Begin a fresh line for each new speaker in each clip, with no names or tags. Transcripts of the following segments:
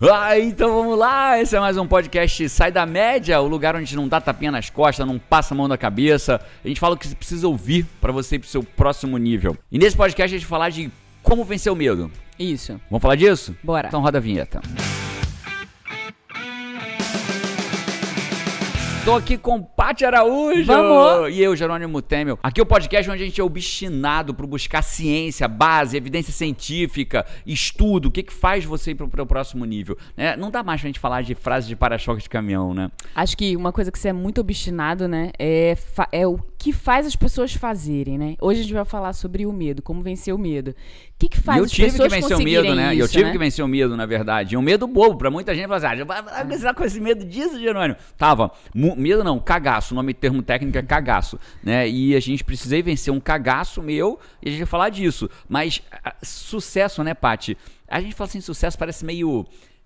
Ah, então vamos lá! Esse é mais um podcast Sai da Média, o lugar onde não dá tapinha nas costas, não passa a mão na cabeça. A gente fala o que você precisa ouvir para você ir pro seu próximo nível. E nesse podcast a gente vai falar de como vencer o medo.
Isso.
Vamos falar disso?
Bora.
Então roda a vinheta. Tô aqui com Paty Araújo
Vamos.
e eu, Jerônimo Temel. Aqui é o podcast onde a gente é obstinado por buscar ciência, base, evidência científica, estudo, o que, que faz você ir pro, pro próximo nível. né? Não dá mais pra gente falar de frases de para-choque de caminhão, né?
Acho que uma coisa que você é muito obstinado, né? É, é o que faz as pessoas fazerem, né? Hoje a gente vai falar sobre o medo, como vencer o medo. O que, que faz
eu
as
tive que
pessoas
vencer o medo, né? E eu
isso,
tive
né?
que vencer o medo, na verdade. E um medo bobo. Pra muita gente, assim, ah, vai começar com esse medo disso, Jerônimo. Tava. Medo não, cagaço. O nome termo técnico é cagaço, né? E a gente precisei vencer um cagaço meu e a gente vai falar disso. Mas sucesso, né, Paty? A gente fala assim, sucesso parece meio...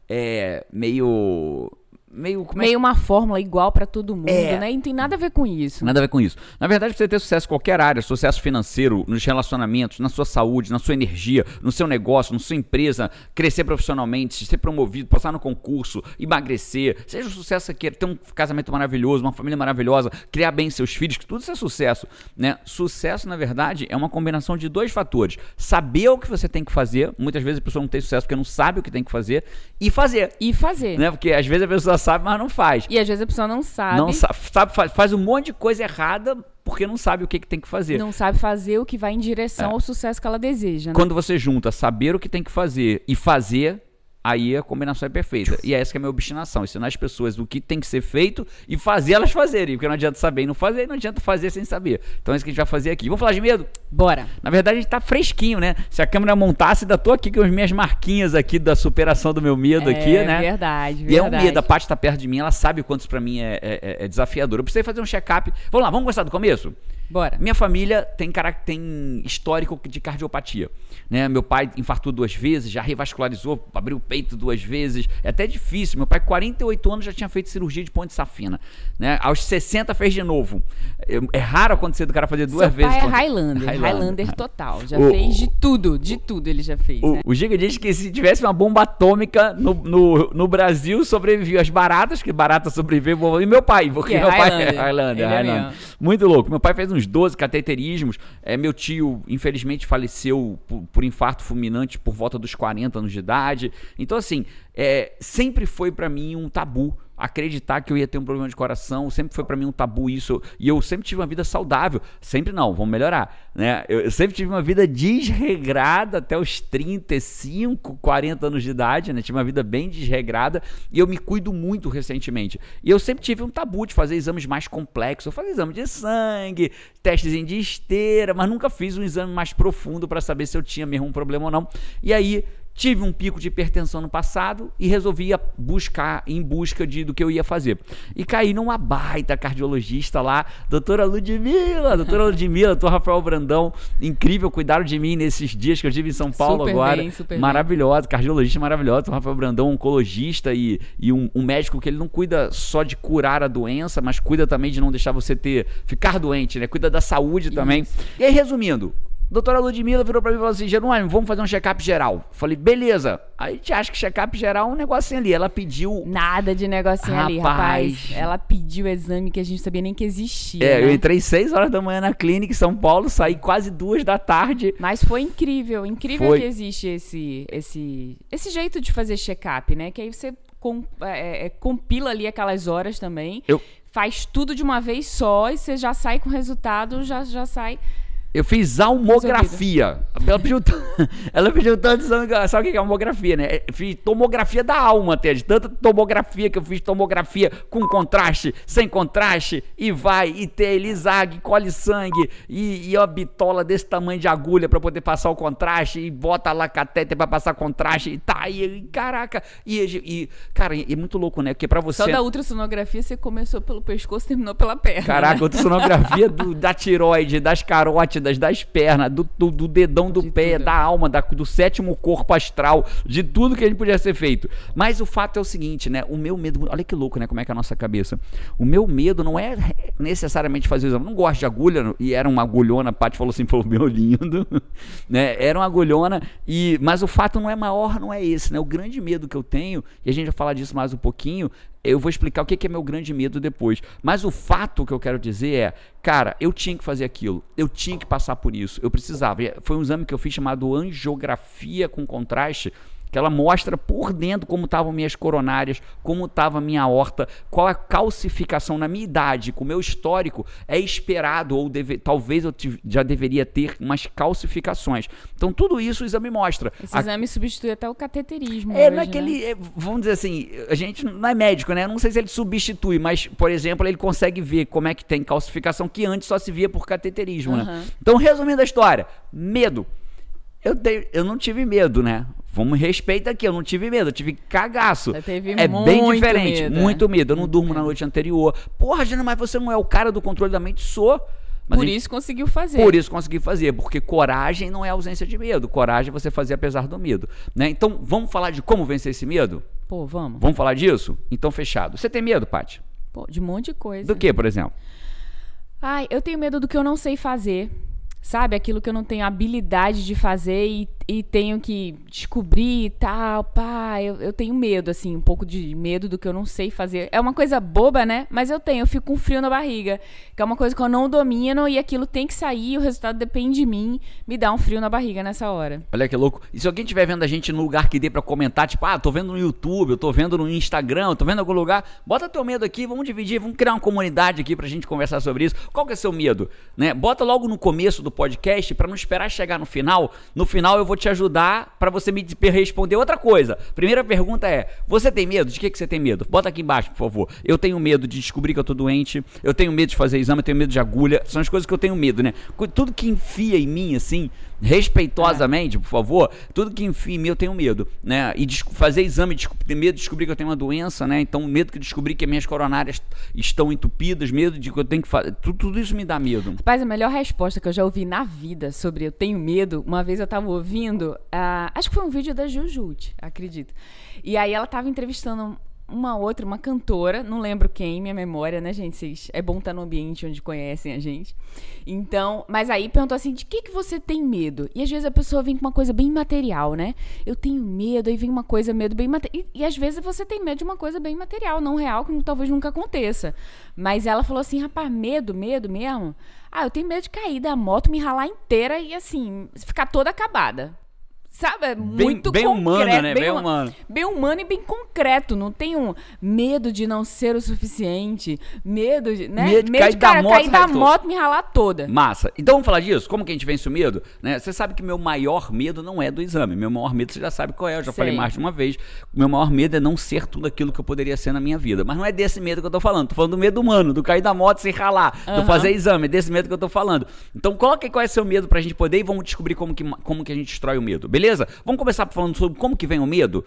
É, meio... Meio... É
Meio uma fórmula igual pra todo mundo,
É.
né? E não tem nada a ver com isso.
Nada a ver com isso. Na verdade, pra você ter sucesso em qualquer área, sucesso financeiro, nos relacionamentos, na sua saúde, na sua energia, no seu negócio, na sua empresa, crescer profissionalmente, ser promovido, passar no concurso, emagrecer, seja o sucesso que queira, ter um casamento maravilhoso, uma família maravilhosa, criar bem seus filhos, que tudo isso é sucesso, né? Sucesso, na verdade, é uma combinação de dois fatores. Saber o que você tem que fazer, muitas vezes a pessoa não tem sucesso porque não sabe o que tem que fazer, e fazer,
E fazer.
né? Porque às vezes a pessoa sabe, mas não faz.
E às vezes a pessoa não sabe.
Não sa- sabe, faz, faz um monte de coisa errada porque não sabe o que, que tem que fazer.
não sabe fazer o que vai em direção
É.
ao sucesso que ela deseja, né?
Quando você junta saber o que tem que fazer e fazer, aí a combinação é perfeita. E essa que é a minha obstinação, ensinar as pessoas o que tem que ser feito e fazer elas fazerem. Porque não adianta saber e não fazer, e não adianta fazer sem saber. Então é isso que a gente vai fazer aqui. Vamos falar de medo?
Bora.
Na verdade, a gente tá fresquinho, né? Se a câmera montasse, ainda tô aqui com as minhas marquinhas aqui da superação do meu medo aqui,
é
né?
verdade,
E é um
verdade.
medo, a Paty tá perto de mim, ela sabe o quanto isso pra mim é, é- é desafiador. Eu precisei fazer um check-up. Vamos lá, vamos começar do começo?
Bora.
Minha família tem, tem histórico de cardiopatia. Né? Meu pai infartou duas vezes, já revascularizou, abriu o peito duas vezes. É até difícil. Meu pai, com 48 anos, já tinha feito cirurgia de ponte safina. Né? Aos 60 fez de novo. É, é raro acontecer do cara fazer duas
Seu
vezes.
pai é
ponte-
Highlander,
Highlander.
Highlander total. Já
O-
fez de tudo, de tudo ele já fez,
O,
né?
o Giga diz que se tivesse uma bomba atômica no, no, no Brasil, sobreviviam as baratas, que barata sobreviveu, e meu pai, porque
Que é
meu pai é
Highlander.
Highlander.
É.
Muito louco. Meu pai fez uns 12 cateterismos. É, meu tio, infelizmente, faleceu por, por infarto fulminante por volta dos 40 anos de idade. Então, assim, é, sempre foi pra mim um tabu acreditar que eu ia ter um problema de coração, sempre foi pra mim um tabu isso, e eu sempre tive uma vida saudável, sempre não, vamos melhorar, né? Eu, sempre tive uma vida desregrada até os 35, 40 anos de idade, né? Tive uma vida bem desregrada e eu me cuido muito recentemente. E eu sempre tive um tabu de fazer exames mais complexos, eu fazia exame de sangue, testes de esteira, mas nunca fiz um exame mais profundo pra saber se eu tinha mesmo um problema ou não. E aí Tive um pico de hipertensão no passado e resolvi buscar em busca de, do que eu ia fazer. E caí numa baita cardiologista lá, doutora Ludmilla, doutora Ludmilla, doutor Rafael Brandão, incrível, cuidaram de mim nesses dias que eu estive em São Paulo
Super
agora.
bem, super bem.
maravilhosa, cardiologista maravilhosa, doutor Rafael Brandão, oncologista e, e um, um médico que ele não cuida só de curar a doença, mas cuida também de não deixar você ter ficar doente, né? Cuida da saúde também. E aí, resumindo, Doutora Ludmilla virou pra mim e falou assim: Jerônimo, vamos fazer um check-up geral. Falei, beleza. Aí a gente acha que check-up geral é um negocinho ali. Ela pediu.
Nada de negocinho ali,
Rapaz.
rapaz. Ela pediu o exame que a gente sabia nem que existia.
É,
né?
eu entrei 6 horas da manhã na clínica em São Paulo, saí quase duas da tarde.
Mas foi incrível, incrível
Foi.
que existe esse, esse, esse jeito de fazer check-up, né? Que aí você com- é, é, compila ali aquelas horas também,
Eu-
faz tudo de uma vez só e você já sai com o resultado, já, já sai.
Eu fiz almografia. Ela pediu, ela pediu tanto exame. Sabe o que é almografia, né? Fiz tomografia da alma até, de tanta tomografia que eu fiz tomografia com contraste, sem contraste, e vai, e tem lisag, colhe sangue, e, e uma bitola desse tamanho de agulha pra poder passar o contraste, e bota lá catéter pra passar contraste, e tá, e, e caraca, e, e- cara, e é muito louco, né? Porque pra você.
Só da ultrassonografia você começou pelo pescoço e terminou pela perna.
Caraca,
né?
ultrassonografia do, da tiroide, das carotes, costátidas, das pernas, do, do, do dedão do
De
pé,
tudo.
da alma, da- do sétimo corpo astral, de tudo que a gente podia ser feito. Mas o fato é o seguinte, né? O meu medo, olha que louco, né? Como é que é a nossa cabeça. O meu medo não é necessariamente fazer o exame. Eu não gosto de agulha, e era uma agulhona, a Paty falou assim, falou, meu lindo, né? Era uma agulhona, e, mas o fato não é maior, não é esse, né? O grande medo que eu tenho, e a gente vai falar disso mais um pouquinho, eu vou explicar o que é meu grande medo depois. Mas o fato que eu quero dizer é, cara, eu tinha que fazer aquilo, eu tinha que passar por isso, eu precisava. Foi um exame que eu fiz chamado angiografia com contraste, que ela mostra por dentro como estavam minhas coronárias, como estava minha aorta, qual a calcificação na minha idade, com o meu histórico, é esperado ou deve- talvez eu já deveria ter umas calcificações. Então tudo isso o exame mostra.
Esse
A-
exame substitui até o cateterismo.
é,
hoje,
não é que
né?
ele, é, vamos dizer assim, a gente não é médico, né? Eu não sei se ele substitui, mas, por exemplo, ele consegue ver como é que tem calcificação que antes só se via por cateterismo, né?
Aham.
Então, resumindo a história, medo. Eu, dei- eu não tive medo, né? Vamos respeita aqui, eu não tive medo, eu tive cagaço.
Teve
é bem diferente,
medo, é.
muito medo. Eu não durmo na noite anterior. Porra, Jana, mas você não é o cara do controle da mente? Sou. Mas
Por
gente-
isso conseguiu fazer.
por isso consegui fazer, porque coragem não é ausência de medo. Coragem é você fazer apesar do medo. Né? Então, vamos falar de como vencer esse medo?
Pô, vamos.
Vamos falar disso? Então, fechado. Você tem medo, Paty?
Pô, de um monte de coisa.
Do que, por exemplo?
Ai, eu tenho medo do que eu não sei fazer. Sabe? Aquilo que eu não tenho habilidade de fazer e, e tenho que descobrir e tal. Pá, eu, eu tenho medo, assim, um pouco de medo do que eu não sei fazer. É uma coisa boba, né? Mas eu tenho, eu fico com frio na barriga. Que é uma coisa que eu não domino e aquilo tem que sair, o resultado depende de mim. Me dá um frio na barriga nessa hora.
Olha que louco. E se alguém estiver vendo a gente no lugar que dê pra comentar, tipo, ah, tô vendo no YouTube, eu tô vendo no Instagram, eu tô vendo em algum lugar, bota teu medo aqui, vamos dividir, vamos criar uma comunidade aqui pra gente conversar sobre isso. Qual que é seu medo? Né? Bota logo no começo do podcast pra não esperar chegar no final. No final eu vou te ajudar pra você me responder outra coisa. Primeira pergunta é: você tem medo? De que, que você tem medo? Bota aqui embaixo, por favor. Eu tenho medo de descobrir que eu tô doente, eu tenho medo de fazer exame, eu tenho medo de agulha. São as coisas que eu tenho medo, né? Tudo que enfia em mim, assim, respeitosamente, por favor, tudo que enfia em mim eu tenho medo, né? E fazer exame, ter medo de descobrir que eu tenho uma doença, né? Então, medo de descobrir que minhas coronárias estão entupidas, medo de que eu tenho que fazer. Tudo, tudo isso me dá medo.
Rapaz, a melhor resposta que eu já ouvi na vida sobre eu tenho medo, uma vez eu tava ouvindo, ah, acho que foi um vídeo da Jujute, acredito. E aí ela tava entrevistando uma outra, uma cantora, não lembro quem, minha memória, né, gente? Vocês, é bom estar no ambiente onde conhecem a gente. Então, mas aí perguntou assim: de que, que você tem medo? E às vezes a pessoa vem com uma coisa bem material, né? Eu tenho medo, aí vem uma coisa, medo bem material. E, e às vezes você tem medo de uma coisa bem material, não real, que talvez nunca aconteça. Mas ela falou assim: rapaz, medo, medo mesmo? Ah, eu tenho medo de cair da moto, me ralar inteira e assim, ficar toda acabada. Sabe? É muito
bem humano,
concreto,
né? Bem
huma-
humano.
Bem humano e bem concreto. Não tenho medo de não ser o suficiente. Medo de, né?
Medo de cair da
cara,
moto,
cair da moto e me ralar toda.
Massa. Então vamos falar disso? Como que a gente vence o medo? Né? Você sabe que meu maior medo não é do exame. Meu maior medo você já sabe qual é. Eu já
Sei.
falei mais de uma vez. Meu maior medo é não ser tudo aquilo que eu poderia ser na minha vida. Mas não é desse medo que eu tô falando. Tô falando do medo humano, do cair da moto sem ralar, do
Aham.
fazer exame. É desse medo que eu tô falando. Então coloca aí qual é seu medo pra gente poder e vamos descobrir como que, como que a gente destrói o medo. Beleza? Vamos começar falando sobre como que vem o medo?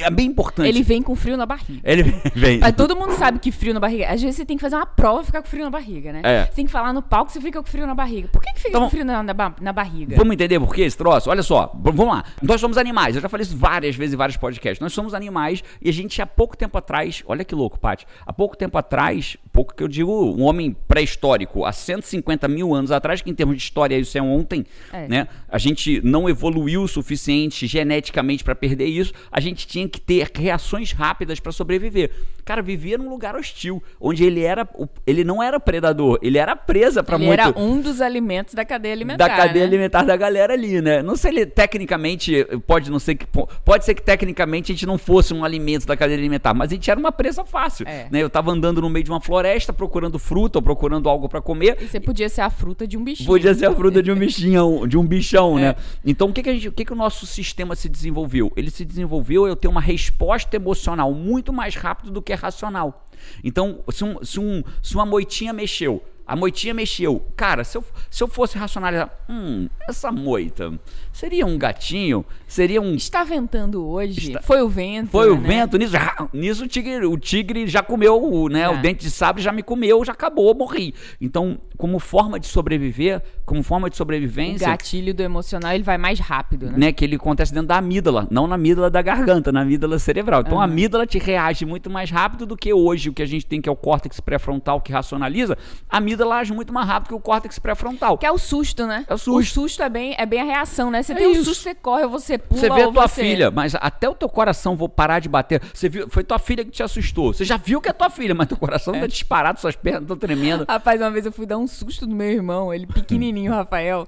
É bem importante.
Ele vem com frio na barriga.
Ele vem.
Mas todo mundo sabe que frio na barriga. Às vezes você tem que fazer uma prova e ficar com frio na barriga, né?
É.
Você tem que falar no palco, você fica com frio na barriga. Por que, que fica
Então-
com frio na, na, na barriga?
Vamos entender por que esse troço? Olha só, vamos lá. Nós somos animais. Eu já falei isso várias vezes em vários podcasts. Nós somos animais e a gente há pouco tempo atrás, olha que louco, Paty. Há pouco tempo atrás, pouco que eu digo, um homem pré-histórico, há 150 mil anos atrás, que em termos de história isso é ontem,
É.
né? A gente não evoluiu o suficiente geneticamente para perder isso. A gente tinha que ter reações rápidas para sobreviver. Cara, vivia num lugar hostil, onde ele era, ele não era predador, ele era presa para
Ele
muito
era um dos alimentos da cadeia alimentar.
da cadeia
né?
alimentar da galera ali, né? Não sei ele tecnicamente pode não ser que pode ser que tecnicamente a gente não fosse um alimento da cadeia alimentar, mas a gente era uma presa fácil,
É.
né? Eu tava andando no meio de uma floresta procurando fruta ou procurando algo para comer.
E você podia ser a fruta de um bichinho.
Podia ser a fruta de um bichinho, de um bichão,
É.
né? Então, o que que, a gente, o que que o nosso sistema se desenvolveu? Ele se desenvolveu eu ter uma resposta emocional muito mais rápido do que racional. Então, se, um- se um- se uma moitinha mexeu, A moitinha mexeu. Cara, se eu, se eu fosse racionalizar, hum, essa moita seria um gatinho? Seria um.
Está ventando hoje? Foi o vento.
Foi o
né?
vento, nisso, nisso o, tigre, o tigre já comeu, o, né?
É.
O dente de sabre já me comeu, já acabou, morri. Então, como forma de sobreviver, como forma de
O
sobrevivência,
gatilho do emocional ele vai mais rápido, né?
né, que ele acontece dentro da amígdala, não na amígdala da garganta, na amígdala cerebral. Então a amígdala te reage muito mais rápido do que hoje o que a gente tem que é o córtex pré-frontal que racionaliza. A amígdala age muito mais rápido que o córtex pré-frontal.
Que é o susto, né?
É o susto.
O susto é bem, é bem a reação, né? Você
É
tem um
isso.
susto, você corre, você pula,
Você vê a tua
você...
filha, mas até o teu coração vou parar de bater. Você viu, foi tua filha que te assustou. Você já viu que é tua filha, mas teu coração tá disparado, suas pernas estão tremendo.
Rapaz, uma vez eu fui dar um susto no meu irmão, ele pequenininho, o Rafael.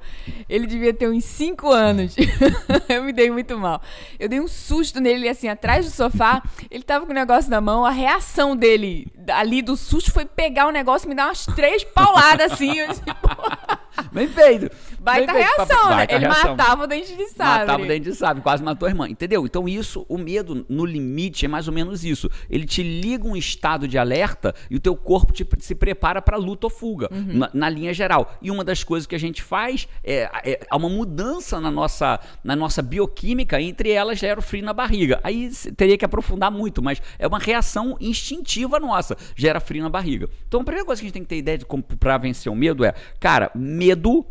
Ele devia ter uns 5 anos. eu me dei muito mal. Eu dei um susto nele, assim, atrás do sofá. Ele tava com o negócio na mão. A reação dele ali do susto foi pegar o negócio e me dar umas três pauladas, assim. Eu, tipo,
Bem feito.
Baita
Bem
reação, né?
Baita
Ele
reação.
matava o dente de sabre.
Matava o dente de sabre, quase matou a irmã. Entendeu? Então, isso, o medo, no limite, é mais ou menos isso. Ele te liga um estado de alerta e o teu corpo te- se prepara para luta ou fuga,
Uhum.
na, na linha geral. E uma das coisas que a gente faz é, é há uma mudança na nossa, na nossa bioquímica, entre elas gera o frio na barriga. Aí teria que aprofundar muito, mas é uma reação instintiva nossa, gera frio na barriga. Então, a primeira coisa que a gente tem que ter ideia de como para vencer o medo é, cara, medo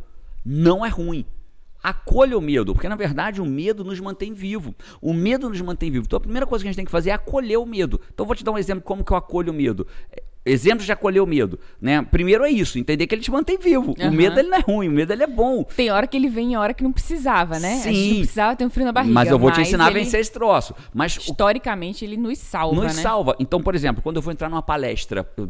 não é ruim. Acolha o medo, porque na verdade o medo nos mantém vivo. O medo nos mantém vivo. Então a primeira coisa que a gente tem que fazer é acolher o medo. Então eu vou te dar um exemplo como que eu acolho o medo. É, Exemplos de acolher o medo, né? Primeiro é isso, entender que ele te mantém vivo.
Aham.
O medo ele não é ruim, o medo ele é bom.
Tem hora que ele vem e hora que não precisava, né? A gente
Sim.
não precisava ter um frio na barriga.
mas eu vou te ensinar
ele,
a vencer esse troço. Mas
Historicamente, ele nos salva,
nos
né?
salva. Então, por exemplo, quando eu vou entrar numa palestra, eu-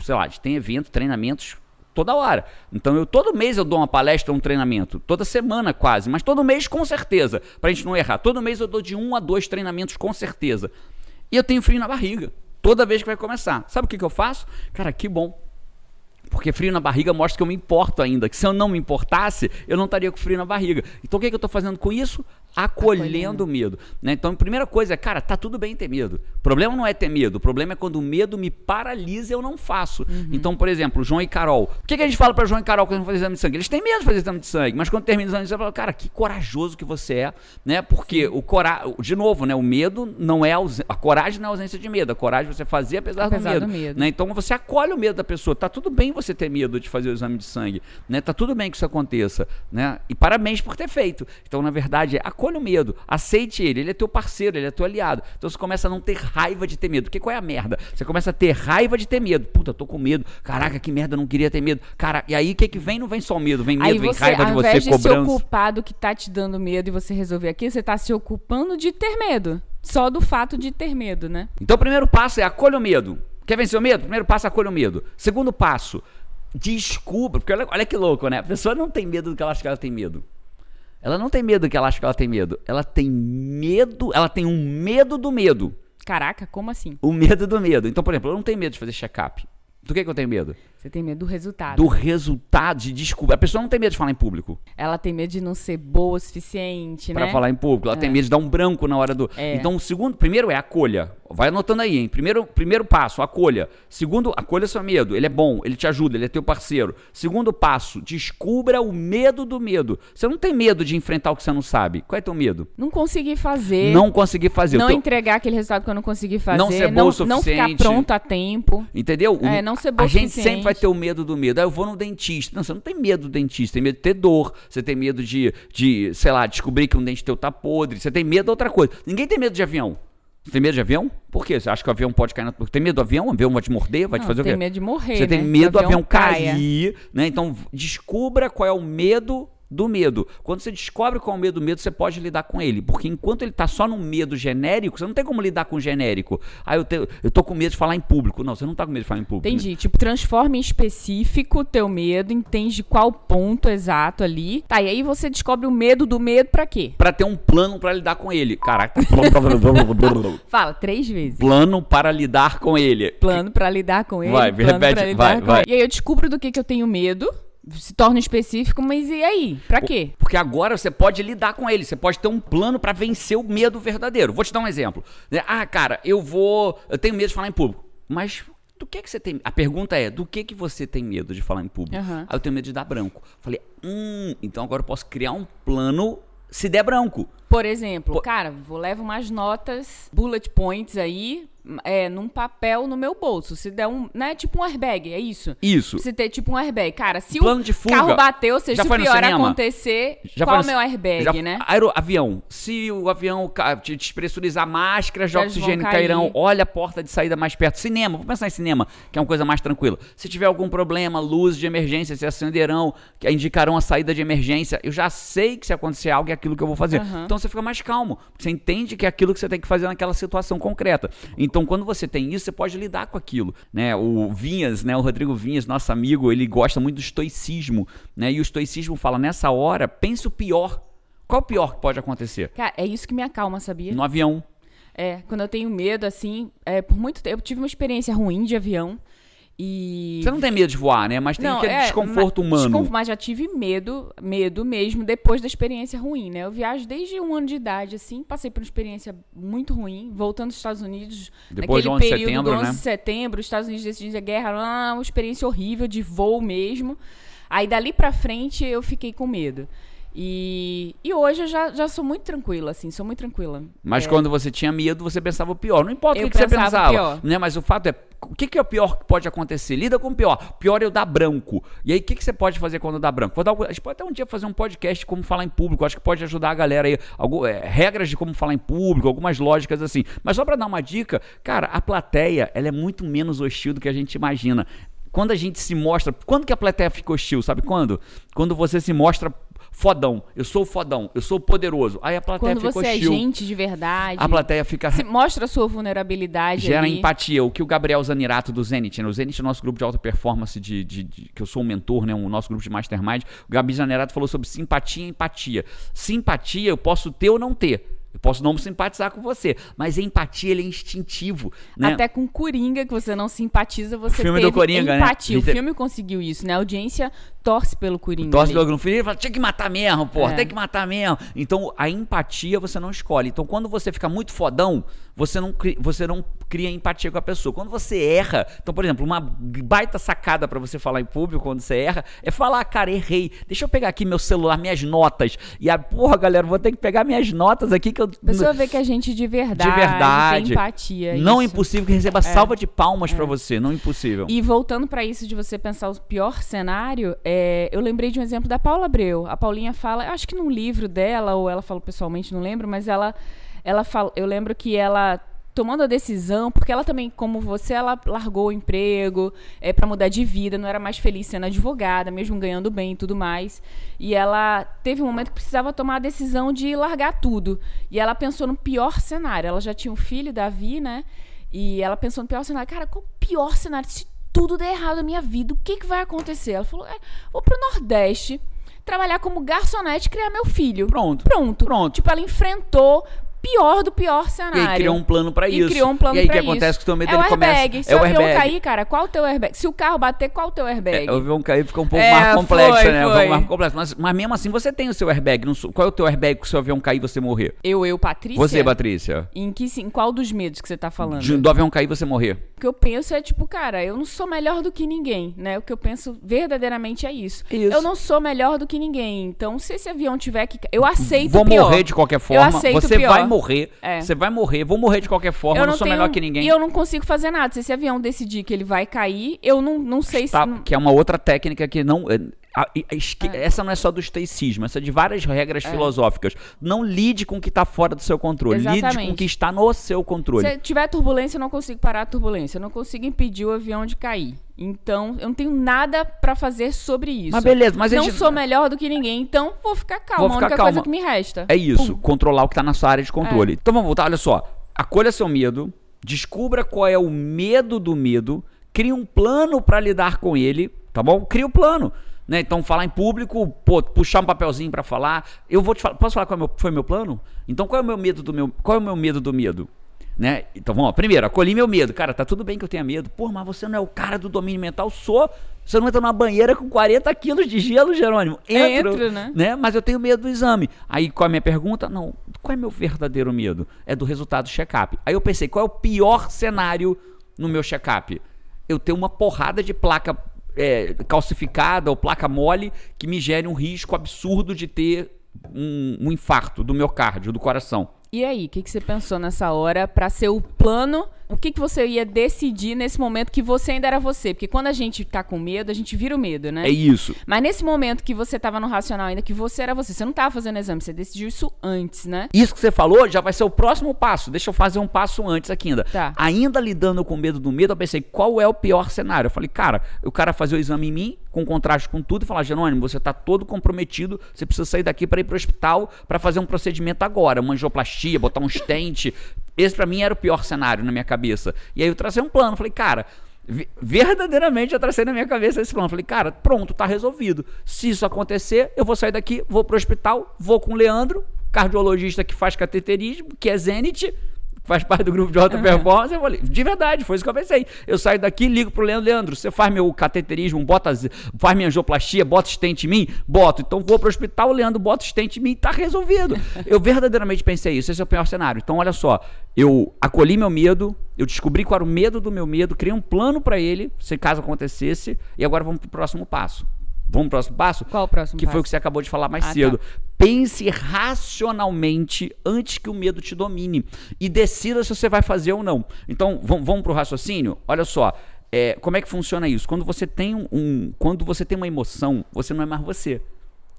sei lá, tem evento, treinamentos toda hora. Então, eu todo mês eu dou uma palestra, um treinamento, toda semana quase, mas todo mês com certeza, pra gente não errar. Todo mês eu dou de um a dois treinamentos com certeza. E eu tenho frio na barriga. Toda vez que vai começar. Sabe o que, que eu faço? Cara, que bom. Porque frio na barriga mostra que eu me importo ainda. Que se eu não me importasse, eu não estaria com frio na barriga. Então o que, que eu estou fazendo com isso? Acolhendo, o medo. né? Então a primeira coisa é, cara, tá tudo bem ter medo. O problema não é ter medo. O problema é quando o medo me paralisa e eu não faço. Então, por exemplo, João e Carol. O que, que a gente fala para João e Carol quando vão fazer exame de sangue? Eles têm medo de fazer exame de sangue. Mas quando termina o exame de sangue, fala, cara, que corajoso que você é. né? Porque o coragem, de novo, né? o medo não é. A coragem não é ausência de medo. A coragem é você fazer apesar,
Apesar
do
do
medo.
medo.
né? Então você acolhe o medo da pessoa. Tá tudo bem você ter medo de fazer o exame de sangue, né? Tá tudo bem que isso aconteça, né? E parabéns por ter feito. Então, na verdade, acolha o medo, aceite ele, ele é teu parceiro, ele é teu aliado. Então você começa a não ter raiva de ter medo. Porque qual é a merda? Você começa a ter raiva de ter medo. Puta, tô com medo. Caraca, que merda, eu não queria ter medo. Cara, e aí o que que vem? Não vem só o medo, vem medo,
Aí
vem
você,
raiva de
ao
você,
invés de se
cobrança.
ocupar do que tá te dando medo e você resolver aquilo, você tá se ocupando de ter medo. Só do fato de ter medo, né?
Então, o primeiro passo é acolha o medo. Quer vencer o medo? Primeiro passo, acolha o medo. Segundo passo, descubra. Porque olha, olha que louco, né? A pessoa não tem medo do que ela acha que ela tem medo. Ela não tem medo do que ela acha que ela tem medo. Ela tem medo, ela tem um medo do medo.
Caraca, como assim?
O medo do medo. Então, por exemplo, eu não tenho medo de fazer check-up. Do que, que eu tenho medo?
Você tem medo do resultado.
Do resultado de descobrir. A pessoa não tem medo de falar em público.
Ela tem medo de não ser boa o suficiente,
Pra
né?
falar em público. Ela tem medo de dar um branco na hora do.
É.
Então, o segundo, primeiro é acolha. Vai anotando aí, hein? Primeiro, primeiro passo, acolha. Segundo, acolha seu medo. Ele é bom, ele te ajuda, ele é teu parceiro. Segundo passo, descubra o medo do medo. Você não tem medo de enfrentar o que você não sabe. Qual é teu medo?
Não conseguir fazer.
Não conseguir fazer.
Não
teu-
entregar aquele resultado que eu não consegui fazer.
Não ser bom
não,
o
não ficar
suficiente.
pronto a tempo.
Entendeu?
É, não ser bom
A gente
suficiente.
sempre vai ter o medo do medo. Ah, eu vou no dentista. Não, você não tem medo do dentista. Tem medo de ter dor. Você tem medo de, de, sei lá, descobrir que um dente teu tá podre. Você tem medo de outra coisa. Ninguém tem medo de avião. Você tem medo de avião? Por quê? Você acha que o avião pode cair na... Tem medo do avião? O avião vai te morder? Vai te
Não,
fazer o
tem
quê?
medo de morrer,
Você tem
né?
medo do avião,
avião
cair, né? Então, descubra qual é o medo do medo. Quando você descobre qual é o medo do medo, você pode lidar com ele. Porque enquanto ele tá só no medo genérico, você não tem como lidar com o genérico. Ah, eu, te- eu tô com medo de falar em público. Não, você não tá com medo de falar em público.
Entendi. Tipo, transforma em específico o teu medo, entende qual ponto exato ali. Tá, e aí você descobre o medo do medo pra quê?
Pra ter um plano pra lidar com ele. Caraca.
Fala, três vezes.
plano para lidar com ele.
Plano pra lidar com ele.
Vai, repete, vai, vai.
E aí eu descubro do que, que eu tenho medo, se torna específico, mas e aí? Pra quê?
Porque agora você pode lidar com ele, você pode ter um plano pra vencer o medo verdadeiro. Vou te dar um exemplo. né? Ah, cara, eu vou. Eu tenho medo de falar em público. Mas Do que que você tem? A pergunta é: do que que você tem medo de falar em público?
Aham.
Aí eu tenho medo de dar branco. Falei: "Hum, então agora eu posso criar um plano se der branco".
Por exemplo,
Pô-
cara, vou levar umas notas, bullet points aí, é, num papel no meu bolso. Se der um, né, tipo um airbag, é isso.
Isso.
Você ter tipo um airbag. Cara, se
Plano
o
de fuga.
carro bateu, ou seja, se o pior acontecer,
Já
qual é o meu airbag,
já-
né?
Aero, avião. Se o avião te despressurizar máscaras de oxigênio
cair.
cairão, olha a porta de saída mais perto. Cinema, vou pensar em cinema, que é uma coisa mais tranquila. Se tiver algum problema, luzes de emergência se acenderão, que indicarão a saída de emergência. Eu já sei que se acontecer algo é aquilo que eu vou fazer.
Aham.
Então você fica mais calmo. Você entende que é aquilo que você tem que fazer naquela situação concreta. Então quando você tem isso, você pode lidar com aquilo, né? O Vinhas, né, o Rodrigo Vinhas, nosso amigo, ele gosta muito do estoicismo, né? E o estoicismo fala nessa hora, pense o pior. Qual é o pior que pode acontecer?
Cara, é isso que me acalma, sabia?
No avião.
É, quando eu tenho medo, assim, é, por muito tempo, eu tive uma experiência ruim de avião. E.
Você não tem medo de voar, né? Mas tem aquele
é,
desconforto
ma-
humano.
desconf- mas já tive medo, medo mesmo, depois da experiência ruim, né? Eu viajo desde um ano de idade, assim, passei por uma experiência muito ruim, voltando dos Estados Unidos,
Depois
naquele
11 de
período
setembro,
do 11
né?
de setembro, os Estados Unidos decidiram a guerra, lá, uma experiência horrível de voo mesmo. Aí dali pra frente eu fiquei com medo. E, e hoje eu já, já sou muito tranquila, assim, sou muito tranquila.
Mas
É.
quando você tinha medo, você pensava o pior. Não importa o
Eu
que, que você
pensava o
pensava.
pior.
Né? Mas o fato é, o que, que é o pior que pode acontecer? Lida com o pior. O pior é eu dar branco. E aí, o que, que você pode fazer quando dá branco? Vou dar, algum- a gente pode até um dia fazer um podcast como falar em público. Acho que pode ajudar a galera aí. Algu- é, regras de como falar em público, algumas lógicas assim. Mas só pra dar uma dica, cara, a plateia, ela é muito menos hostil do que a gente imagina. Quando a gente se mostra. Quando que a plateia fica hostil? Sabe quando? Quando você se mostra fodão. Eu sou o fodão. Eu sou o poderoso. Aí a plateia
Quando
fica
você
hostil.
é gente de verdade,
A plateia fica.
se mostra a sua vulnerabilidade
Gera
ali.
empatia. O que o Gabriel Zanirato do Zenit, né? o Zenit é o nosso grupo de alta performance, de, de- de- que eu sou um mentor, né? o nosso grupo de mastermind. O Gabi Zanirato falou sobre simpatia e empatia. Simpatia eu posso ter ou não ter. Eu posso não simpatizar com você, mas empatia ele é instintivo. Né?
Até com Coringa, que você não simpatiza, você
filme
teve
do Coringa, né?
empatia. O
Gente-
filme conseguiu isso, né? A audiência torce pelo Coringa.
Torce
ali.
no filho e fala, tinha que matar mesmo, porra,
É.
tem que matar mesmo. Então, a empatia você não escolhe. Então, quando você fica muito fodão, você não, cri- você não cria empatia com a pessoa. Quando você erra, então, por exemplo, uma baita sacada pra você falar em público quando você erra, é falar, cara, errei. Deixa eu pegar aqui meu celular, minhas notas. E a porra, galera, vou ter que pegar minhas notas aqui que eu.
A pessoa vê que a gente de verdade,
De verdade.
tem empatia.
não é impossível que receba salva de palmas pra você. Não é impossível.
E voltando pra isso de você pensar o pior cenário, é, eu lembrei de um exemplo da Paula Abreu. A Paulinha fala, acho que num livro dela, ou ela falou pessoalmente, não lembro, mas ela, ela fala, eu lembro que ela tomando a decisão, porque ela também, como você, ela largou o emprego é, para mudar de vida, não era mais feliz sendo advogada, mesmo ganhando bem e tudo mais. E ela teve um momento que precisava tomar a decisão de largar tudo. E ela pensou no pior cenário. Ela já tinha um filho, Davi, né? E ela pensou no pior cenário. Cara, qual o pior cenário? Se tudo der errado na minha vida, o que, que vai acontecer? Ela falou: é, vou pro Nordeste, trabalhar como garçonete e criar meu filho.
Pronto.
Pronto.
Pronto.
Tipo, ela enfrentou pior do pior
E
cenário.
aí criou um plano pra
E
isso.
criou um plano
e aí o que acontece
isso.
que o teu medo
é o
ele começa.
airbag. Se
é
o
o
avião
airbag.
cair, cara, qual o teu airbag? Se o carro bater, qual o teu airbag?
É, o avião cair fica um pouco
É,
mais complexo,
foi,
né? Um
foi.
pouco mais complexo. Mas, mas mesmo assim você tem o seu airbag. Não Qual é o teu airbag que o seu avião cair e você morrer?
Eu, eu, Patrícia?
Você, Patrícia.
Em, que, em qual dos medos que você tá falando?
De- do avião cair e você morrer.
O que eu penso é, tipo, cara, eu não sou melhor do que ninguém, né? O que eu penso verdadeiramente é isso.
Isso.
Eu não sou melhor do que ninguém. Então, se esse avião tiver que. Eu aceito
Vou
o pior.
morrer de qualquer
Eu
forma.
aceito
Você
o pior.
vai morrer.
É.
Você vai morrer. Vou morrer de qualquer forma. Eu não, sou
tenho-
melhor que ninguém.
E eu não consigo fazer nada. Se esse avião decidir que ele vai cair, eu não, não sei
Tá,
se. não-
que é uma outra técnica que não. É, a- a- esque- Essa não é só do estoicismo, essa é de várias regras filosóficas. Não lide com o que está fora do seu controle. Lide com
Exatamente.
o que está no seu controle.
Se tiver turbulência, eu não consigo parar a turbulência. Eu não consigo impedir o avião de cair. Então, eu não tenho nada pra fazer sobre isso.
Mas beleza, mas a
não
gente-
sou melhor do que ninguém, então vou ficar calma.
Vou
a
ficar
única
calma.
coisa que me resta.
É isso, controlar o que está na sua área de controle.
É.
Então vamos voltar, olha só. Acolha seu medo, descubra qual é o medo do medo, crie um plano para lidar com ele, tá bom? Cria o plano. Né? Então, falar em público, pô, puxar um papelzinho para falar. Eu vou te falar. Posso falar qual é o meu- foi meu plano? Então, qual é o meu medo do meu. Qual é o meu medo do medo? Né? Então vamos lá. Primeiro, acolhi meu medo. Cara, tá tudo bem que eu tenha medo. Pô, mas você não é o cara do domínio mental. Sou. Você não entra numa banheira com 40 quilos de gelo, Jerônimo. Entro,
Entro, né?
né? Mas eu tenho medo do exame. Aí qual é a minha pergunta? Não, qual é meu verdadeiro medo? É do resultado do check-up. Aí eu pensei, qual é o pior cenário no meu check-up? eu ter uma porrada de placa é, calcificada ou placa mole que me gere um risco absurdo de ter um, um infarto do miocárdio, do coração.
E aí, o que, que você pensou nessa hora para ser o plano? O que, que você ia decidir nesse momento que você ainda era você? Porque quando a gente tá com medo, a gente vira o medo, né?
É isso.
Mas nesse momento que você tava no racional ainda, que você era você, você não tava fazendo exame, você decidiu isso antes, né?
Isso que você falou já vai ser o próximo passo. Deixa eu fazer um passo antes aqui ainda.
Tá.
Ainda lidando com medo do medo, eu pensei, qual é o pior cenário? Eu falei, cara, o cara fazer o exame em mim, com contraste com tudo, e falar, Jerônimo, você tá todo comprometido, você precisa sair daqui para ir pro hospital para fazer um procedimento agora, uma angioplastia, botar um stent. Esse para mim era o pior cenário na minha cabeça. E aí eu tracei um plano, falei, cara, ve- verdadeiramente eu tracei na minha cabeça esse plano. Falei, cara, pronto, tá resolvido. Se isso acontecer, eu vou sair daqui, vou pro hospital, vou com o Leandro, cardiologista que faz cateterismo, que é Zenit, faz parte do grupo de alta performance. Eu falei, de verdade, foi isso que eu pensei. Eu saio daqui, ligo pro Leandro, Leandro, você faz meu cateterismo, bota, faz minha angioplastia, bota stent em mim? Boto. Então vou pro hospital, Leandro bota stent em mim, tá resolvido. Eu verdadeiramente pensei isso, esse é o pior cenário. Então olha só, eu acolhi meu medo, eu descobri qual era o medo do meu medo, criei um plano pra ele, se caso acontecesse, e agora vamos pro próximo passo. Vamos pro próximo passo?
Qual o próximo
Que foi
passo?
o que você acabou de falar mais
Ah, tá.
cedo. Pense racionalmente antes que o medo te domine. E decida se você vai fazer ou não. Então, vamos, vamos pro raciocínio? Olha só. é, como é que funciona isso? Quando você tem um, um- Quando você tem uma emoção, você não é mais você.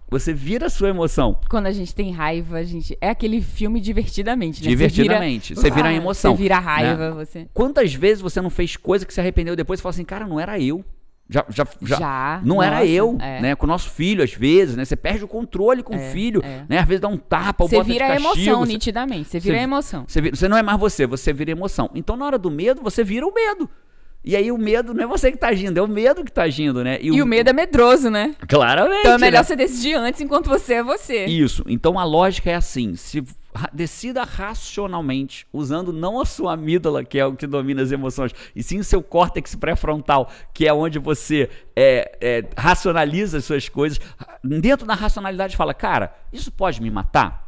Você vira a sua emoção.
Quando a gente tem raiva, a gente. É aquele filme divertidamente, né?
Divertidamente. Você vira a emoção,
Você vira a raiva,
né?
você.
Quantas vezes você não fez coisa que se arrependeu depois e falou assim, cara, não era eu. Já, já, já,
Já,
não era
nossa,
eu,
é.
né? Com o nosso filho, às vezes, né? Você perde o controle com
É,
o filho,
é.
né? Às vezes dá um tapa, ou
Você vira a
castigo,
emoção,
você-
nitidamente. Você vira
você-
a emoção.
Você, você não é mais você, você vira emoção. Então, na hora do medo, você vira o medo. E aí o medo não é você que tá agindo, é o medo que tá agindo, né?
E o medo é medroso, né?
Claramente.
Então é melhor
né?
você decidir antes enquanto você é você.
Isso. Então a lógica é assim: se decida racionalmente, usando não a sua amígdala, que é o que domina as emoções, e sim o seu córtex pré-frontal, que é onde você é, é, racionaliza as suas coisas. Dentro da racionalidade fala, cara, isso pode me matar?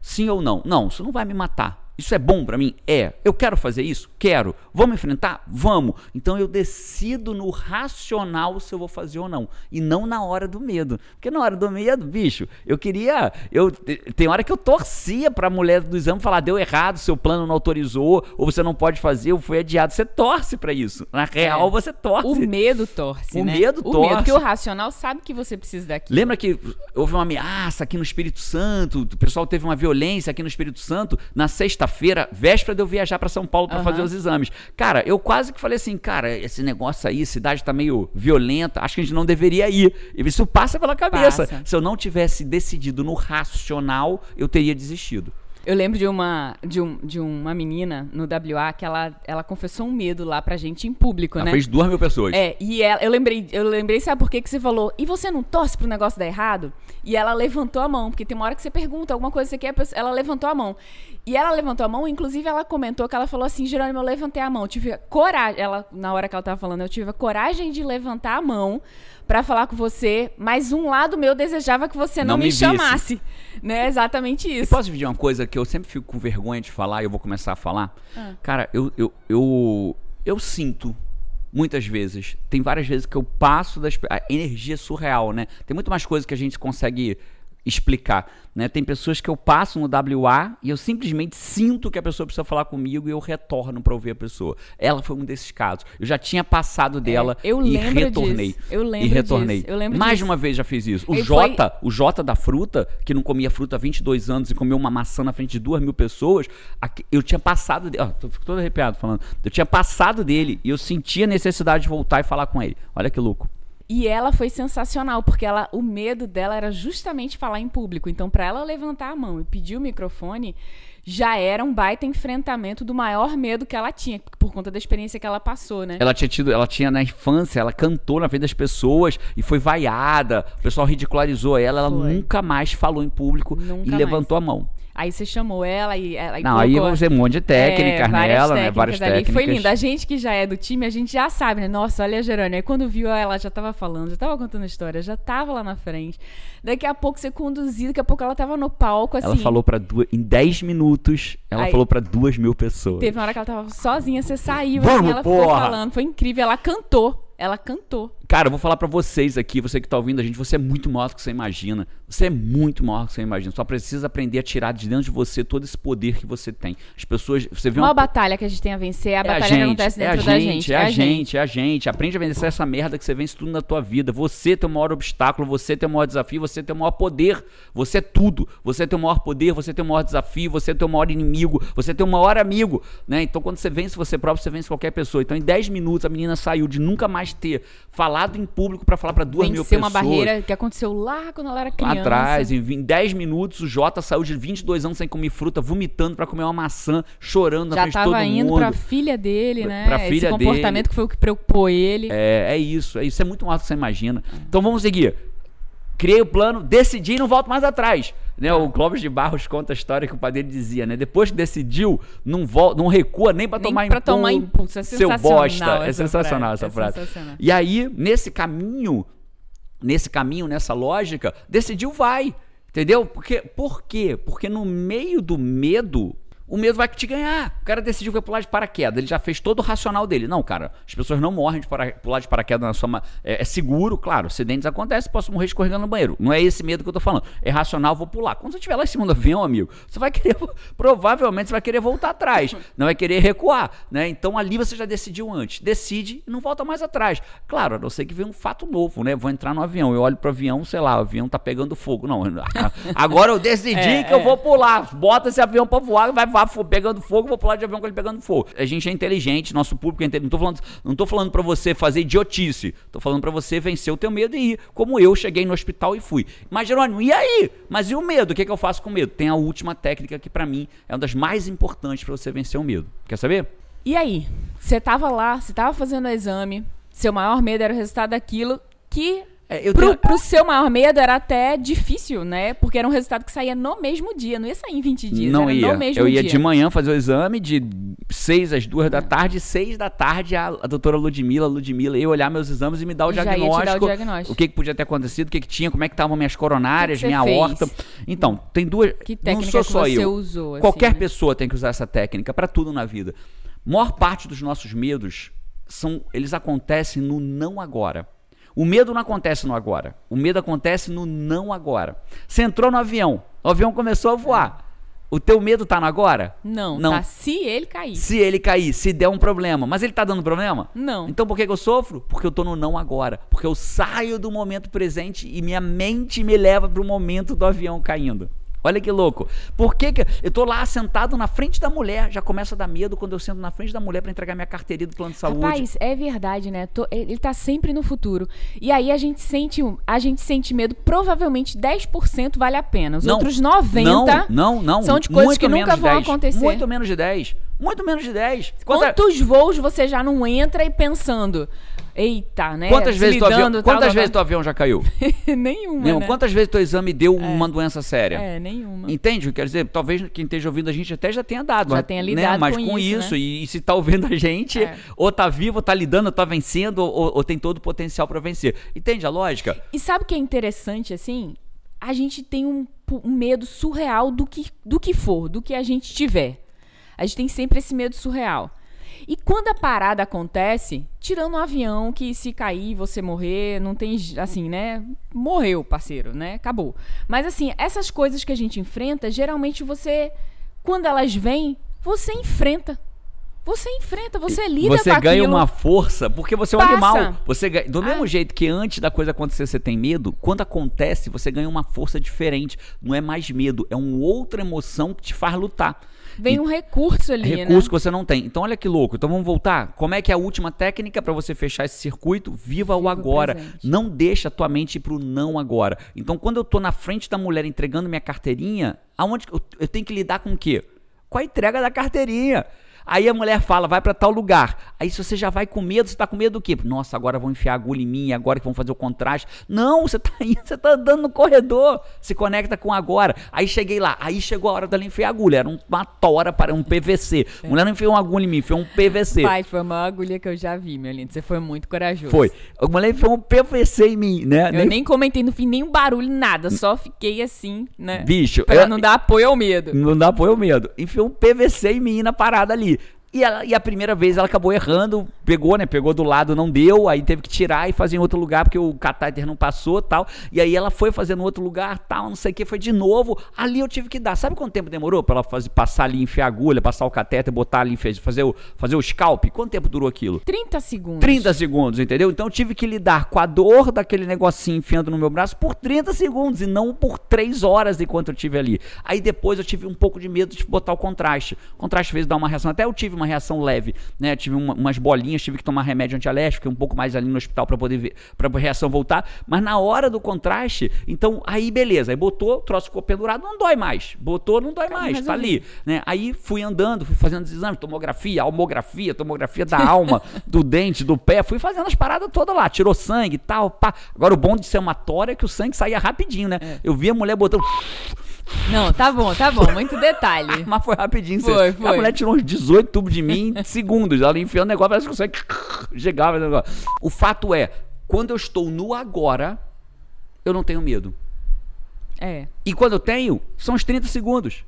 Sim ou não? Não, isso não vai me matar. Isso é bom pra mim? É. Eu quero fazer isso? Quero. Vamos enfrentar? Vamos. Então eu decido no racional se eu vou fazer ou não. E não na hora do medo. Porque na hora do medo, bicho, eu queria. Eu, tem hora que eu torcia pra mulher do exame falar: deu errado, seu plano não autorizou, ou você não pode fazer, ou foi adiado. Você torce pra isso. Na real,
É.
você torce.
O medo torce,
O
né?
medo
O
torce.
medo, porque o racional sabe que você precisa daquilo.
Lembra que houve uma ameaça aqui no Espírito Santo, o pessoal teve uma violência aqui no Espírito Santo na sexta-feira, véspera de eu viajar para São Paulo para
Aham.
fazer os exames. Cara, eu quase que falei assim, cara, esse negócio aí, cidade tá meio violenta, acho que a gente não deveria ir. E isso passa pela cabeça.
Passa.
Se eu não tivesse decidido no racional, eu teria desistido.
Eu lembro de uma, de, um, de uma menina no WA que ela, ela confessou um medo lá pra gente em público,
Ela
né?
fez duas mil pessoas.
É, e ela, eu lembrei, eu lembrei, sabe por que que você falou? E você não torce pro negócio dar errado? E ela levantou a mão, porque tem uma hora que você pergunta alguma coisa que você quer, ela levantou a mão. E ela levantou a mão, inclusive ela comentou que ela falou assim, Jerônimo, eu levantei a mão, eu tive a coragem, ela, na hora que ela tava falando, eu tive a coragem de levantar a mão pra falar com você, mas um lado meu desejava que você não,
Não
me,
me
chamasse. Né, exatamente isso.
posso dividir uma coisa que eu sempre fico com vergonha de falar e eu vou começar a falar?
Ah.
Cara, eu, eu, eu, eu sinto muitas vezes, tem várias vezes que eu passo das. A energia é surreal, né? Tem muito mais coisas que a gente consegue explicar, né? Tem pessoas que eu passo no WA e eu simplesmente sinto que a pessoa precisa falar comigo e eu retorno para ouvir a pessoa. Ela foi um desses casos. Eu já tinha passado dela
É,
e retornei.
disso. Eu lembro
e retornei.
disso. Eu lembro
Mais
disso.
de uma vez já fiz isso. O Jota, o Jota da fruta, que não comia fruta há 22 anos e comeu uma maçã na frente de duas mil pessoas, eu tinha passado dele. Tô fico todo arrepiado falando. Eu tinha passado dele e eu sentia a necessidade de voltar e falar com ele. Olha que louco.
E ela foi sensacional, porque ela, o medo dela era justamente falar em público. Então, para ela levantar a mão e pedir o microfone, já era um baita enfrentamento do maior medo que ela tinha, por conta da experiência que ela passou, né?
Ela tinha tido, ela tinha na infância, ela cantou na frente das pessoas e foi vaiada. O pessoal ridicularizou ela, ela
Foi.
nunca mais falou em público
Nunca
e
mais.
levantou a mão.
Aí você chamou ela e ela
Não, aí
colocou-
você um monte de técnicas
É, várias
nela, né? Várias
ali.
técnicas.
Foi lindo. A gente que já é do time, a gente já sabe, né? Nossa, olha a Gerânia. Aí quando viu ela, já tava falando, já tava contando a história, já tava lá na frente. Daqui a pouco você conduziu, daqui a pouco ela tava no palco, assim.
Ela falou para duas. Em 10 minutos, Ela
Aí-
falou pra duas mil pessoas.
Teve uma hora que ela tava sozinha, você saiu,
Vamos,
assim, ela ficou
porra!
falando. Foi incrível, ela cantou. Ela cantou.
Cara, eu vou falar pra vocês aqui, você que tá ouvindo a gente, você é muito maior do que você imagina. Você é muito maior do que você imagina. Só precisa aprender a tirar de dentro de você todo esse poder que você tem. As pessoas, você vê
Uma
uma
batalha que a gente tem a vencer é a
É
batalha
a
que
gente,
acontece
é a
dentro da
gente,
gente.
é a gente, é a gente. Aprende a vencer essa merda que você vence tudo na tua vida. Você tem o maior obstáculo, você tem o maior desafio, você tem o maior poder. Você é tudo. Você tem o maior poder, você tem o maior desafio, você tem o maior inimigo, você tem o maior amigo, né? Então quando você vence você próprio, você vence qualquer pessoa. Então em 10 minutos a menina saiu de nunca mais ter falado em público pra falar pra duas mil
Vencer
pessoas.
uma barreira que aconteceu lá quando ela era
Lá
criança.
atrás, em vin- 10 minutos, o Jota saiu de 22 anos sem comer fruta, vomitando pra comer uma maçã, chorando na
Já
frente de todo
tava indo
mundo.
pra filha dele, né?
pra
Esse
filha
comportamento
dele.
que foi o que preocupou ele.
É, é isso, é isso. É muito mais do que você imagina. Então vamos seguir. Criei o plano, decidi e não volto mais atrás. Né, o Clóvis de Barros conta a história que o pai dele dizia, né? Depois que decidiu, não, volta, não recua nem pra
Nem
tomar impulso.
tomar impulso. É
seu bosta. É sensacional
frase,
essa
é
frase.
sensacional.
E aí, nesse caminho, nesse caminho, nessa lógica, decidiu vai. Entendeu? Porque, por quê? Porque no meio do medo, o medo vai te ganhar. O cara decidiu que vai pular de paraquedas. Ele já fez todo o racional dele. Não, cara, as pessoas não morrem de para- pular de paraquedas na sua. É, é seguro, claro. Acidentes acontecem, posso morrer escorregando no banheiro. Não é esse medo que eu tô falando. É racional, vou pular. Quando você estiver lá em cima do avião, amigo, você vai querer. Provavelmente você vai querer voltar atrás. Não vai querer recuar. Né? Então ali você já decidiu antes. Decide e não volta mais atrás. Claro, a não ser que venha um fato novo, né? Vou entrar no avião. Eu olho pro avião, sei lá, o avião tá pegando fogo. Não, agora eu decidi
É,
que eu
é.
vou pular. Bota esse avião pra voar, vai fo- pegando fogo, vou pular de avião com ele pegando fogo. A gente é inteligente, nosso público é inteligente. Não tô falando, não tô falando pra você fazer idiotice. Tô falando pra você vencer o teu medo e ir. Como eu cheguei no hospital e fui. Mas, Jerônimo, e aí? Mas e o medo? O que, que eu faço com o medo? Tem a última técnica que pra mim é uma das mais importantes pra você vencer o medo. Quer saber?
E aí? Você tava lá, você tava fazendo o exame, seu maior medo era o resultado daquilo que.
É, eu
pro,
tenho-
pro seu maior medo era até difícil, né? Porque era um resultado que saía no mesmo dia, não ia sair em 20 dias,
não ia.
no mesmo
eu ia
dia.
de manhã fazer o exame de 6 às 2 da tarde, 6 da tarde a, a doutora Ludmila, Ludmila, ia olhar meus exames e me dar o
te dar o
diagnóstico.
diagnóstico.
O que, que podia ter acontecido, o que, que tinha, como é que estavam minhas coronárias,
que que
minha
fez?
horta. Então, tem duas.
Que
não
técnica
sou
que
só
você
eu.
usou, assim,
Qualquer
né?
pessoa tem que usar essa técnica pra tudo na vida. Maior parte dos nossos medos são, eles acontecem no não agora. O medo não acontece no agora. O medo acontece no não agora. Você entrou no avião, o avião começou a voar. O teu medo tá no agora?
Não,
Não.
tá? Se ele cair.
Se ele cair, se der um problema. Mas ele tá dando problema?
Não.
Então por que, que eu sofro? Porque eu tô no não agora. Porque eu saio do momento presente e minha mente me leva pro momento do avião caindo. Olha que louco. Por que, que eu tô lá sentado na frente da mulher? Já começa a dar medo quando eu sento na frente da mulher pra entregar minha carteirinha do plano de saúde.
Rapaz, é verdade, né? Tô- ele tá sempre no futuro. E aí a gente sente, a gente sente medo, provavelmente 10% vale a pena. Os outros 90
não, não, não.
são de coisas que nunca vão
10.
acontecer.
Muito menos de 10. Muito menos de 10. Quanta-
Quantos voos você já não entra e pensando, eita, né?
Quantas vezes, teu avião, quantas
tal,
vezes
tal.
avião já caiu?
nenhuma,
Nenhum.
né?
Quantas vezes teu exame deu uma doença séria?
É, nenhuma.
Entende? o que Quer dizer, talvez quem esteja ouvindo a gente até já tenha dado.
Já
mas,
tenha
né?
lidado
Mas
com
com
isso,
isso,
né?
e, e se tá ouvindo a gente,
É.
ou tá vivo, ou tá lidando, ou tá vencendo, ou, ou tem todo o potencial para vencer. Entende a lógica?
E sabe o que é interessante, assim? A gente tem um, um medo surreal do que, do que for, do que a gente tiver. A gente tem sempre esse medo surreal. E quando a parada acontece, tirando um avião que se cair você morrer, não tem, assim, né? Morreu, parceiro, né? Acabou. Mas assim, essas coisas que a gente enfrenta, geralmente você, quando elas vêm, você enfrenta. Você enfrenta, você lida
você
com
ganha
aquilo.
uma força, porque você é um
Passa.
animal. Você ganha- do mesmo
Ah.
jeito que antes da coisa acontecer você tem medo, quando acontece você ganha uma força diferente. Não é mais medo, é uma outra emoção que te faz lutar.
Vem
E-
um recurso ali,
recurso
né?
que você não tem. Então olha que louco. Então vamos voltar. Como é que é a última técnica para você fechar esse circuito? Viva, o
Viva o
agora. Não deixa a tua mente ir pro não agora. Então quando eu tô na frente da mulher entregando minha carteirinha, aonde eu, eu tenho que lidar com o quê? Com a entrega da carteirinha. Aí a mulher fala, vai para tal lugar. Aí se você já vai com medo, você tá com medo do quê? Nossa, agora vão enfiar agulha em mim, agora que vão fazer o contraste. Não, você tá indo, você tá andando no corredor. Se conecta com agora. Aí cheguei lá, aí chegou a hora dela enfiar agulha. Era uma tora para um PVC. A mulher não enfiou uma agulha em mim, enfiou um PVC.
Pai, foi a maior agulha que eu já vi, meu lindo. Você foi muito corajoso.
Foi. A mulher enfiou um PVC em mim, né?
Eu nem, comentei no fim nenhum barulho, nada. Só fiquei assim, né?
Bicho,
Pra
eu-
não dar apoio ao medo.
Não dá apoio ao medo. Enfiou um PVC em mim na parada ali. E, ela- e a primeira vez ela acabou errando, pegou, né? Pegou do lado, não deu, aí teve que tirar e fazer em outro lugar, porque o catéter não passou tal. E aí ela foi fazer no outro lugar, tal, não sei o que, foi de novo. Ali eu tive que dar. Sabe quanto tempo demorou pra ela fazer, passar ali, enfiar a agulha, passar o catéter, botar ali, fazer o, fazer o scalp? Quanto tempo durou aquilo?
30 segundos.
30 segundos, entendeu? Então eu tive que lidar com a dor daquele negocinho enfiando no meu braço por 30 segundos e não por 3 horas enquanto eu tive ali. Aí depois eu tive um pouco de medo de botar o contraste. O contraste fez dar uma reação, até eu tive uma reação leve, né? Tive uma- umas bolinhas, tive que tomar remédio antialérgico, fiquei um pouco mais ali no hospital para poder ver, para a reação voltar, mas na hora do contraste, então aí beleza, aí botou, o troço ficou pendurado, não dói mais. Botou, não dói mais, tá ali, né? Aí fui andando, fui fazendo os exames, tomografia, almografia, tomografia da alma, do dente, do pé, fui fazendo as paradas todas lá, tirou sangue e tal, pá. Agora o bom de ser uma tora é que o sangue saía rapidinho, né?
É.
Eu vi a mulher botando,
Não, tá bom, tá bom. Muito detalhe.
mas foi rapidinho.
Foi,
A
foi.
mulher tirou uns 18 tubos de mim em segundos, ela enfiou o negócio, parece que no negócio. O fato é, quando eu estou no agora, eu não tenho medo.
É.
E quando eu tenho, são os 30 segundos.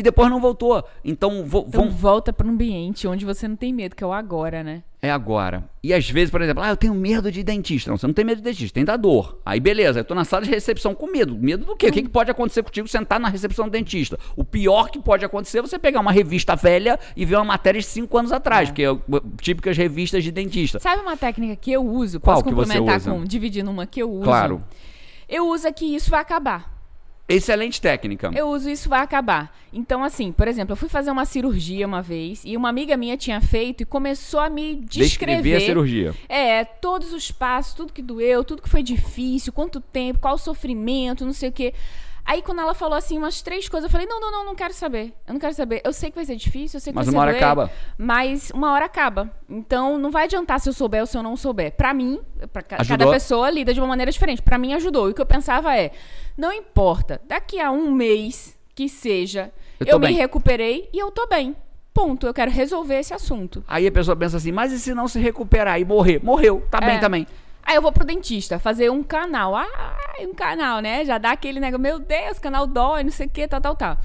E depois não voltou. Então, vo-
Então
vão,
volta para um ambiente onde você não tem medo, que é o agora, né?
É agora. E às vezes, por exemplo, ah, eu tenho medo de dentista. Não, você não tem medo de dentista, tem da dor. Aí beleza, eu tô na sala de recepção com medo. Medo do quê? O que, que pode acontecer contigo sentar na recepção do dentista? O pior que pode acontecer é você pegar uma revista velha e ver uma matéria de 5 anos atrás, é uh, típicas revistas de dentista.
Sabe uma técnica que eu uso?
Qual
Posso
que você
complementar
usa?
com dividindo uma que eu uso?
Claro.
Eu uso aqui isso vai acabar.
Excelente técnica.
Eu uso isso vai acabar. Então, assim, por exemplo, eu fui fazer uma cirurgia uma vez e uma amiga minha tinha feito e começou a me descrever.
Descrever a cirurgia.
É, todos os passos, tudo que doeu, tudo que foi difícil, quanto tempo, qual o sofrimento, não sei o quê. Aí, quando ela falou assim umas três coisas, eu falei: não, não, não, não quero saber. Eu não quero saber. Eu sei que vai ser difícil, eu sei que
Mas
vai
uma
ser
hora
doer,
acaba.
Mas uma hora acaba. Então, não vai adiantar se eu souber ou se eu não souber. Pra mim, pra ca- cada pessoa lida de uma maneira diferente. Pra mim, ajudou. E o que eu pensava é: não importa, daqui a um mês que seja,
Eu
eu, me
bem.
recuperei e eu tô bem. Ponto. Eu quero resolver esse assunto.
Aí a pessoa pensa assim, mas e se não se recuperar e morrer? Morreu, tá bem
É.
também.
Aí eu vou pro dentista fazer um canal. Ah, um canal, né? Já dá aquele negócio, meu Deus, canal dói, não sei o que, tal, tal, tal.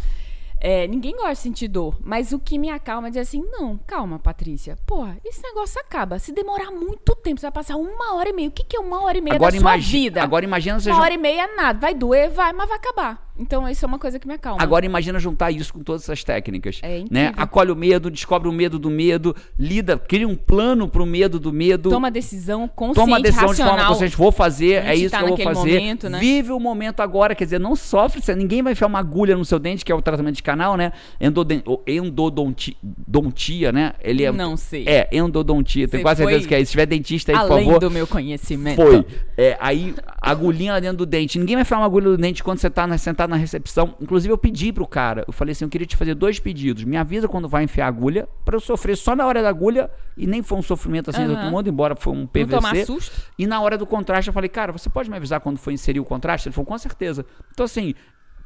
É, ninguém gosta de sentir dor, mas o que me acalma é dizer assim: não, calma, Patrícia. Porra, esse negócio acaba. Se demorar muito tempo, você vai passar uma hora e meia. O que, que é uma hora e meia
Agora,
da sua vida?
agora imagina você
Uma
jun-
hora e meia é nada. Vai doer, vai, mas vai acabar. Então, isso é uma coisa que me acalma.
Agora imagina juntar isso com todas essas técnicas.
É
né? Acolhe o medo, descobre o medo do medo, lida, cria um plano pro medo do medo.
Toma decisão consciente,
Toma a decisão de
racional.
forma consciente, vou fazer,
A
é isso
tá
que eu vou fazer.
momento, né?
Vive o momento agora, quer dizer, não sofre, ninguém vai enfiar uma agulha no seu dente, que é o tratamento de canal, né? Endoden- o endodontia, né? Ele é
Não sei.
É, endodontia, tenho quase certeza que é isso. Se tiver dentista aí, por
Além
favor.
do meu conhecimento.
Foi. É, aí, agulhinha lá dentro do dente. Ninguém vai enfiar uma agulha no dente quando você tá na- sentado na recepção. Inclusive, eu pedi pro cara. Eu falei assim: eu queria te fazer dois pedidos. Me avisa quando vai enfiar a agulha, pra eu sofrer só na hora da agulha. E nem foi um sofrimento assim do
Aham.
outro mundo, embora foi um
Não
PVC.
tomar susto.
E na hora do contraste, eu falei, cara, você pode me avisar quando for inserir o contraste? Ele falou, com certeza. Então, assim,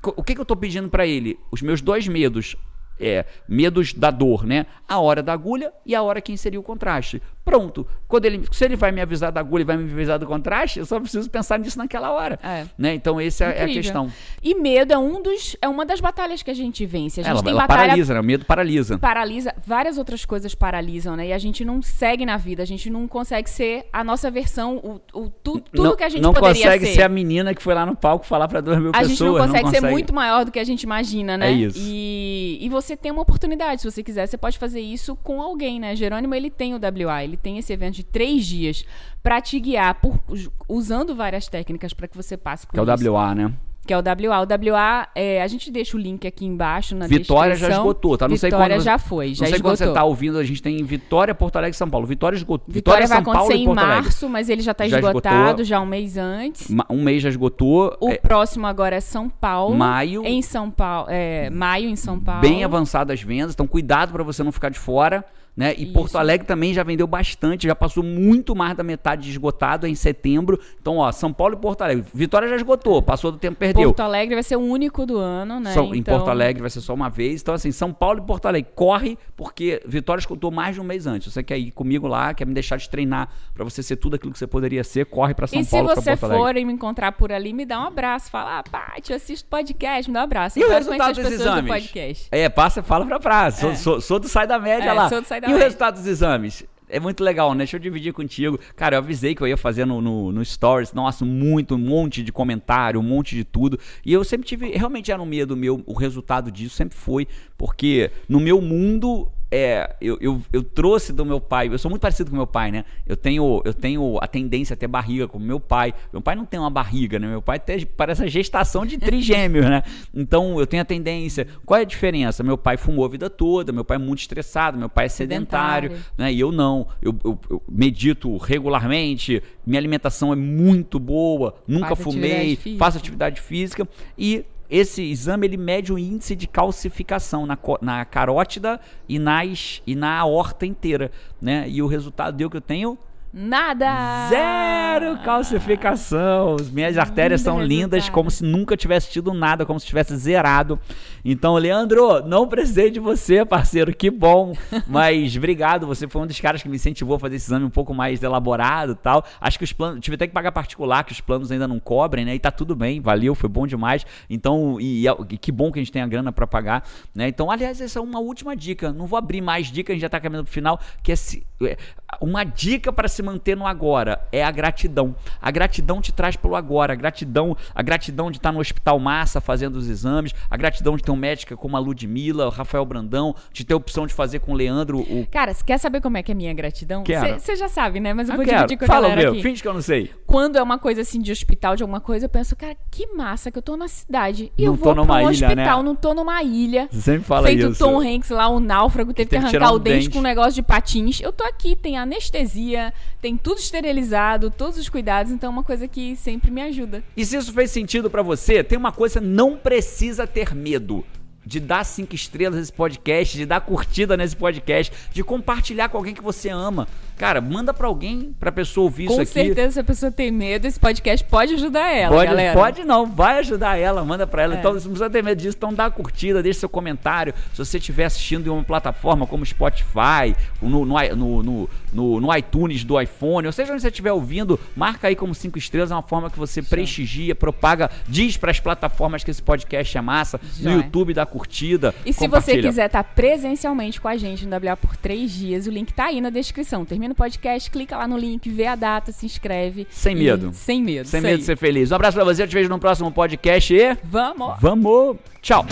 o que, que eu tô pedindo pra ele? Os meus dois medos. É, medos da dor, né? A hora da agulha e a hora que inseriu o contraste. Pronto. Quando ele, se ele vai me avisar da agulha e vai me avisar do contraste, eu só preciso pensar nisso naquela hora.
É.
Né? Então, essa é a
Incrível.
questão.
E medo é um dos é uma das batalhas que a gente vence. A gente
Ela,
tem
ela
batalha
paralisa, né? O medo paralisa.
paralisa, várias outras coisas paralisam, né? E a gente não segue na vida, a gente não consegue ser a nossa versão, o, o tu- tudo
não,
que a gente
não
poderia
consegue
ser.
ser. a menina que foi lá no palco falar pra duas mil
a
pessoas.
gente não consegue, ser
consegue.
muito maior do que a gente imagina, né?
É isso.
E, e você tem uma oportunidade, se você quiser, você pode fazer isso com alguém, né? Jerônimo, ele tem o WA, ele tem esse evento de três dias pra te guiar, por, usando várias técnicas pra que você passe por
Que é o
isso.
WA, né?
Que é o WA. O WA, é, a gente deixa o link aqui embaixo na
Vitória já
descrição.
esgotou, tá? Não sei
Vitória
quando-
já foi, já
não sei
esgotou.
quando você tá ouvindo, a gente tem Vitória, Porto Alegre e São Paulo. Vitória esgotou.
Vitória, vai
São Paulo
acontecer
e
em março, mas ele já tá
Já
esgotado
esgotou.
já um mês antes.
Um mês já esgotou.
O
é,
próximo agora é São Paulo.
Maio.
Em São Paulo. É, maio em São Paulo.
bem avançadas as vendas, então cuidado para você não ficar de fora. Né? E
Isso.
Porto Alegre também já vendeu bastante, já passou muito mais da metade de esgotado em setembro. Então, ó, São Paulo e Porto Alegre. Vitória já esgotou, passou do tempo, perdeu.
Porto Alegre vai ser o único do ano, né?
São- Em
Então,
Porto Alegre vai ser só uma vez. Então, assim, São Paulo e Porto Alegre, corre, porque Vitória escutou mais de um mês antes. Você quer ir comigo lá, quer me deixar de treinar pra você ser tudo aquilo que você poderia ser, corre pra São
E se
Paulo,
você
Porto Alegre.
for e me encontrar por ali, me dá um abraço. Fala, ah, Paty, assisto podcast, me dá um abraço.
E o resultado dos
pessoas do
exames?
podcast.
É, passa, fala pra praça. Sou,
É.
sou- sou do Sai da Média
É,
lá.
sou do Sai da
e o resultado dos exames? É muito legal, né? Deixa eu dividir contigo. Cara, eu avisei que eu ia fazer no, no, no Stories. Nossa, muito, um monte de comentário, um monte de tudo. E eu sempre tive, realmente era um medo meu, o resultado disso sempre foi, porque no meu mundo, é, eu, eu, eu trouxe do meu pai, eu sou muito parecido com meu pai, né? Eu tenho, eu tenho a tendência a ter barriga como meu pai. Meu pai não tem uma barriga, né? Meu pai tem, parece a gestação de trigêmeos, né? Então eu tenho a tendência. Qual é a diferença? Meu pai fumou a vida toda, meu pai é muito estressado, meu pai é sedentário,
Sedentário.
né? E eu não. Eu, eu- eu medito regularmente, minha alimentação é muito boa, nunca
Faz
fumei,
atividade
faço atividade física e esse exame ele mede o índice de calcificação na, na carótida e, nas, e na aorta inteira, né? E o resultado deu que eu tenho
Nada!
Zero calcificação. As minhas artérias
Lindo
são lindas,
resultado.
como se nunca tivesse tido nada, como se tivesse zerado. Então, Leandro, não precisei de você, parceiro, que bom. Mas obrigado, você foi um dos caras que me incentivou a fazer esse exame um pouco mais elaborado e tal. Acho que os planos, tive até que pagar particular, que os planos ainda não cobrem, né? E tá tudo bem, valeu, foi bom demais. Então, e, e que bom que a gente tem a grana pra pagar, né? Então, aliás, essa é uma última dica. Não vou abrir mais dicas, a gente já tá caminhando pro final, que é se- é, uma dica para se manter no agora é a gratidão. A gratidão te traz pelo agora, a gratidão, a gratidão de estar no hospital massa fazendo os exames, a gratidão de ter um médica como a Ludmilla, o Rafael Brandão, de ter a opção de fazer com o Leandro o
Cara, você quer saber como é que é a minha gratidão? Você já sabe, né? Mas eu
Ah,
vou
quero.
dividir com a
Fala,
galera
meu,
aqui.
finge que eu não sei.
Quando é uma coisa assim de hospital, de alguma coisa, eu penso, cara, que massa que eu tô na cidade. E
Não
eu
tô
vou
numa
pra um
ilha,
hospital,
né?
não tô numa ilha.
Você sempre fala
Feito
isso.
Tom Hanks lá, o náufrago, teve que,
teve que
arrancar
um
o dente,
dente.
com um negócio de patins. Eu tô aqui, tem anestesia, tem tudo esterilizado, todos os cuidados, então é uma coisa que sempre me ajuda.
E se isso fez sentido pra você, tem uma coisa, não precisa ter medo de dar cinco estrelas nesse podcast, de dar curtida nesse podcast, de compartilhar com alguém que você ama. Cara, manda pra alguém, pra pessoa ouvir
Com
isso aqui.
certeza, se a pessoa tem medo, esse podcast pode ajudar ela,
Pode,
galera.
pode não, vai ajudar ela, manda pra ela.
É.
Então, não precisa ter medo disso. Então, dá a curtida, deixa seu comentário. Se você estiver assistindo em uma plataforma como Spotify, no, no, no, no, no- iTunes do iPhone, ou seja onde você estiver ouvindo, marca aí como cinco estrelas. É uma forma que você prestigia, propaga, diz pras plataformas que esse podcast é massa. No. YouTube, dá curtida.
E se você quiser estar presencialmente com a gente no WA por três dias, o link tá aí na descrição. Termina o podcast, clica lá no link, vê a data, se inscreve.
Sem
E-
medo.
Sem medo.
Sem medo
aí.
de ser feliz. Um abraço pra você, eu te vejo no próximo podcast e.
Vamos!
Vamos! Tchau!